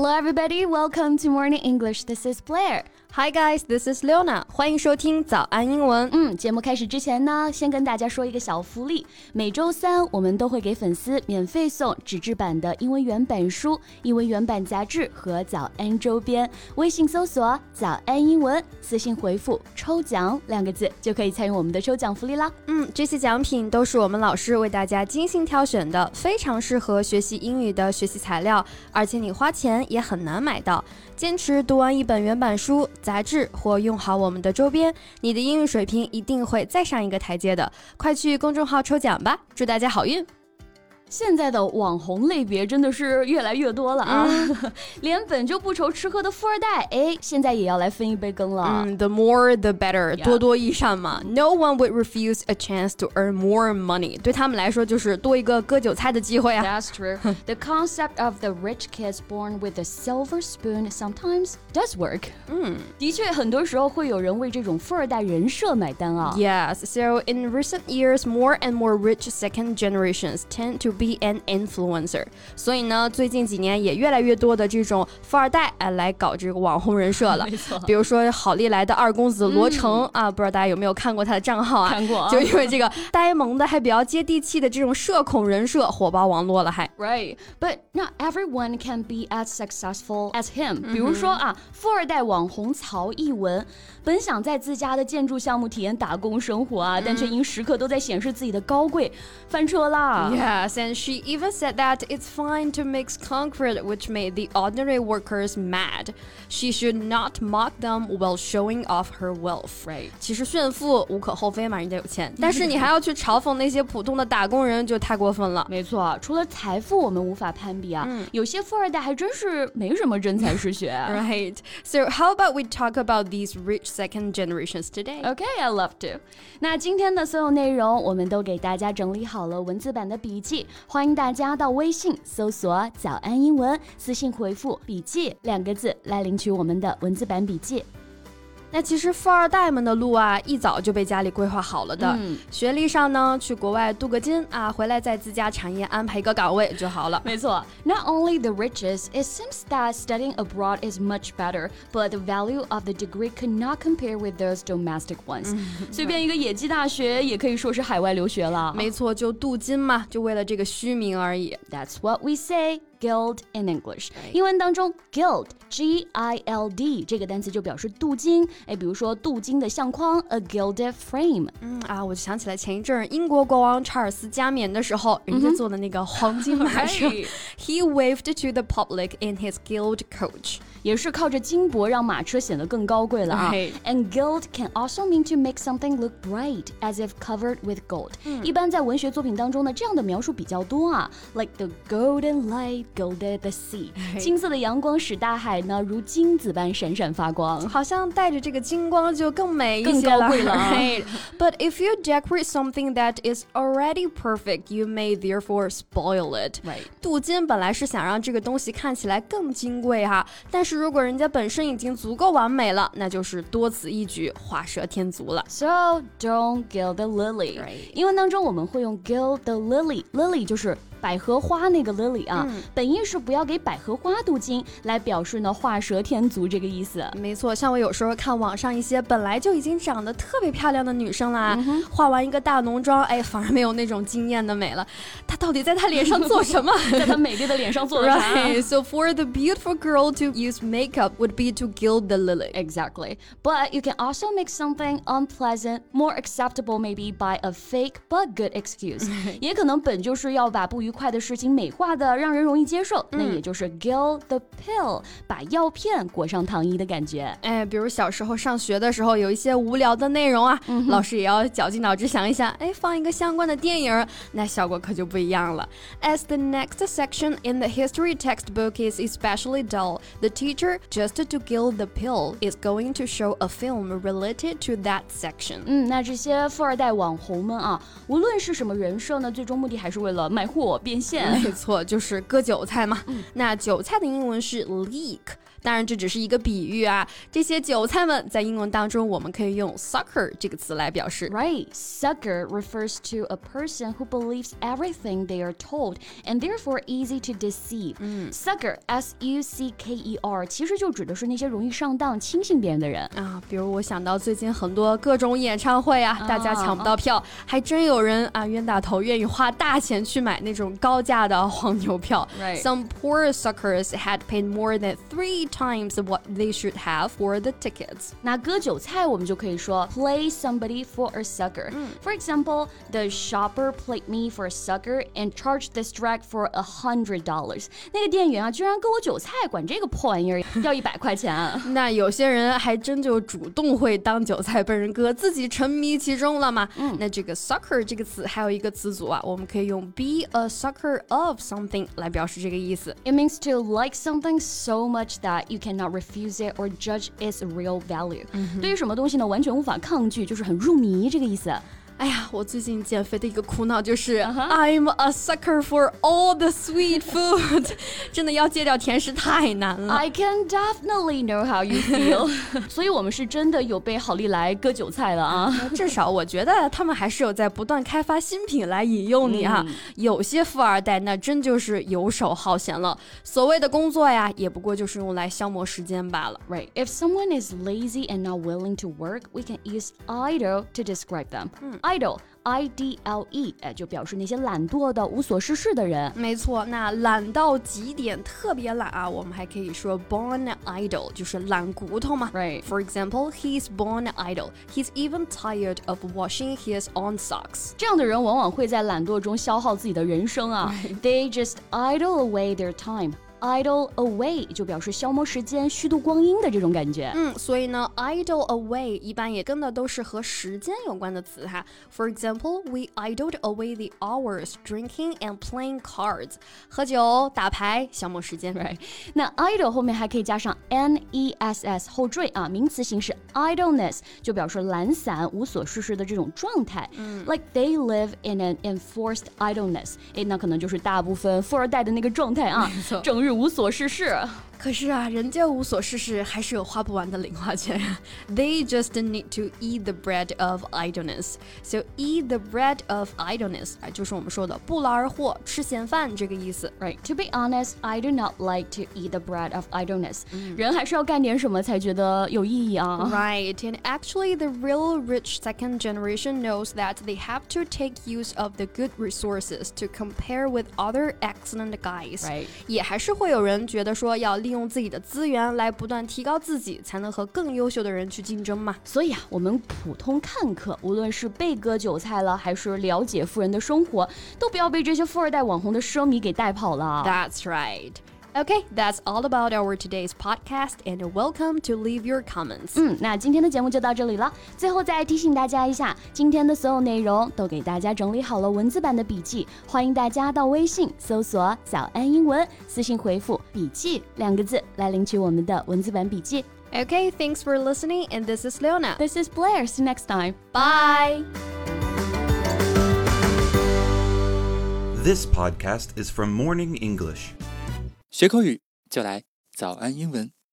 Hello, everybody. Welcome to Morning English. This is Blair. Hi guys, this is Leona. 欢迎收听早安英文。嗯，节目开始之前呢，先跟大家说一个小福利。每周三我们都会给粉丝免费送纸质版的英文原版书、英文原版杂志和早安周边。微信搜索“早安英文”，私信回复“抽奖”两个字就可以参与我们的抽奖福利啦。嗯，这些奖品都是我们老师为大家精心挑选的，非常适合学习英语的学习材料，而且你花钱也很难买到。坚持读完一本原版书、杂志或用好我们的周边，你的英语水平一定会再上一个台阶的。快去公众号抽奖吧，祝大家好运！现在的网红类别真的是越来越多了啊！连本就不愁吃喝的富二代，哎，现在也要来分一杯羹了。嗯，the more the better，多多益善嘛。No one would refuse a chance to earn more money。对他们来说，就是多一个割韭菜的机会啊。That's true. The concept of the rich kids born with a silver spoon sometimes does work. 嗯，的确，很多时候会有人为这种富二代人设买单啊。Yes. So in recent years, more and more rich second generations tend to be an influencer，所以呢，最近几年也越来越多的这种富二代哎来搞这个网红人设了。没错，比如说好利来的二公子罗成、嗯、啊，不知道大家有没有看过他的账号啊？看过，就因为这个 呆萌的还比较接地气的这种社恐人设火爆网络了，还。Right, but not everyone can be as successful as him。比如说啊，富二代网红曹艺文，本想在自家的建筑项目体验打工生活啊，但却因时刻都在显示自己的高贵，翻车啦。Yes, and she even said that it's fine to mix concrete, which made the ordinary workers mad. She should not mock them while showing off her wealth. Right. 其实炫富无可厚非嘛，人家有钱，但是你还要去嘲讽那些普通的打工人，就太过分了。没错，除了财富我们无法攀比啊，嗯、有些富二代还真是没什么真才实学。right. So how about we talk about these rich second generations today? Okay, I love to. 那今天的所有内容，我们都给大家整理好了文字版的笔记， 欢迎大家到微信搜索“早安英文”，私信回复“笔记”两个字来领取我们的文字版笔记。那其实富二代们的路啊，一早就被家里规划好了的。嗯、学历上呢，去国外镀个金啊，回来在自家产业安排一个岗位就好了。没错，Not only the riches, it seems that studying abroad is much better, but the value of the degree could not compare with those domestic ones. 随便一个野鸡大学也可以说是海外留学了。没错，就镀金嘛，就为了这个虚名而已。That's what we say. gild in English。英文当中，gild G I L D 这个单词就表示镀金，哎，比如说镀金的相框，a gilded frame。嗯啊，我就想起来前一阵英国国王查尔斯加冕的时候，人家做的那个黄金马车，He waved to the public in his gilt coach，也是靠着金箔让马车显得更高贵了啊。And gild can also mean to make something look bright as if covered with gold。一般在文学作品当中呢，这样的描述比较多啊，like the golden light。Gilded the sea。金色的阳光使大海呢如金子般闪闪发光，好像带着这个金光就更美更高贵了。But if you decorate something that is already perfect, you may therefore spoil it。Right。镀金本来是想让这个东西看起来更金贵哈，但是。是如果人家本身已经足够完美了，那就是多此一举，画蛇添足了。So don't gild the lily。英文当中我们会用 gild the lily，lily 就是。百合花那个 lily 啊，嗯、本意是不要给百合花镀金，来表示呢画蛇添足这个意思。没错，像我有时候看网上一些本来就已经长得特别漂亮的女生啦，嗯、化完一个大浓妆，哎，反而没有那种惊艳的美了。她到底在她脸上做什么？在她美丽的脸上做了啥 right. So for the beautiful girl to use makeup would be to gild the lily. Exactly. But you can also make something unpleasant more acceptable, maybe by a fake but good excuse. 也可能本就是要把不愉快的事情美化的，让人容易接受，嗯、那也就是 gill the pill，把药片裹上糖衣的感觉。哎，比如小时候上学的时候，有一些无聊的内容啊，嗯、老师也要绞尽脑汁想一想，哎，放一个相关的电影，那效果可就不一样了。As the next section in the history textbook is especially dull, the teacher, just to gill the pill, is going to show a film related to that section. 嗯，那这些富二代网红们啊，无论是什么人设呢，最终目的还是为了卖货变现。没错，就是割韭菜嘛。那韭菜的英文是 leek。当然，这只是一个比喻啊。这些韭菜们在英文当中，我们可以用 sucker 这个词来表示。Right, sucker refers to a person who believes everything they are told and therefore easy to deceive. 嗯，sucker, S-U-C-K-E-R，其实就指的是那些容易上当、轻信别人的人啊。比如我想到最近很多各种演唱会啊，大家抢不到票，还真有人啊冤大头，愿意花大钱去买那种高价的黄牛票。Right. Some poor suckers had paid more than three times what they should have for the tickets. 那割韭菜我们就可以说 play somebody for a sucker. For example, the shopper played me for a sucker and charged this drag for a hundred dollars. 那个店员啊，居然割我韭菜，管这个破玩意儿要一百块钱。那有些人还真就主动会当韭菜被人割，自己沉迷其中了嘛。嗯，那这个 sucker 这个词还有一个词组啊，我们可以用 be a sucker of something 来表示 这个意思。It means to like something so much that that you cannot refuse it or judge its real value。对于什么东西呢，完全无法抗拒，就是很入迷这个意思。 哎呀，我最近减肥的一个苦恼就是、uh huh.，I'm a sucker for all the sweet food，真的要戒掉甜食太难了。I can definitely know how you feel 所以我们是真的有被好利来割韭菜了啊！至少我觉得他们还是有在不断开发新品来引诱你啊。嗯、有些富二代那真就是游手好闲了，所谓的工作呀，也不过就是用来消磨时间罢了。Right. If someone is lazy and not willing to work, we can use idle to describe them. 嗯 idle I D L E，哎，就表示那些懒惰的、无所事事的人。没错，那懒到极点，特别懒啊，我们还可以说 born idle，就是懒骨头嘛。Right. For example, he's born idle. He's even tired of washing his own socks. 这样的人往往会在懒惰中消耗自己的人生啊。They just idle away their time. idle away 就表示消磨时间、虚度光阴的这种感觉。嗯，所以呢，idle away 一般也跟的都是和时间有关的词哈。For example, we idled away the hours drinking and playing cards，喝酒、打牌，消磨时间。Right？那 idle 后面还可以加上 ness 后缀啊，名词形式 idleness 就表示懒散、无所事事的这种状态。嗯，like they live in an enforced idleness，哎，那可能就是大部分富二代的那个状态啊，整日。 无所事事。可是啊，人家无所事事，还是有花不完的零花钱。They just need to eat the bread of idleness. So eat the bread of idleness，啊，就是我们说的不劳而获，吃闲饭这个意思。Right. To be honest, I do not like to eat the bread of idleness. 人还是要干点什么才觉得有意义啊。Right. And actually, the real rich second generation knows that they have to take use of the good resources to compare with other excellent guys. Right. 也还是会有人觉得说要 利用自己的资源来不断提高自己，才能和更优秀的人去竞争嘛。所以啊，我们普通看客，无论是被割韭菜了，还是了解富人的生活，都不要被这些富二代网红的奢靡给带跑了。That's right. Okay, that's all about our today's podcast, and welcome to leave your comments. 嗯，那今天的节目就到这里了。最后再提醒大家一下，今天的所有内容都给大家整理好了文字版的笔记，欢迎大家到微信搜索“早安英文”，私信回复“笔记”两个字来领取我们的文字版笔记。Okay, thanks for listening, and this is Leona. This is Blair. See you next time. Bye. This podcast is from Morning English. 学口语就来早安英文。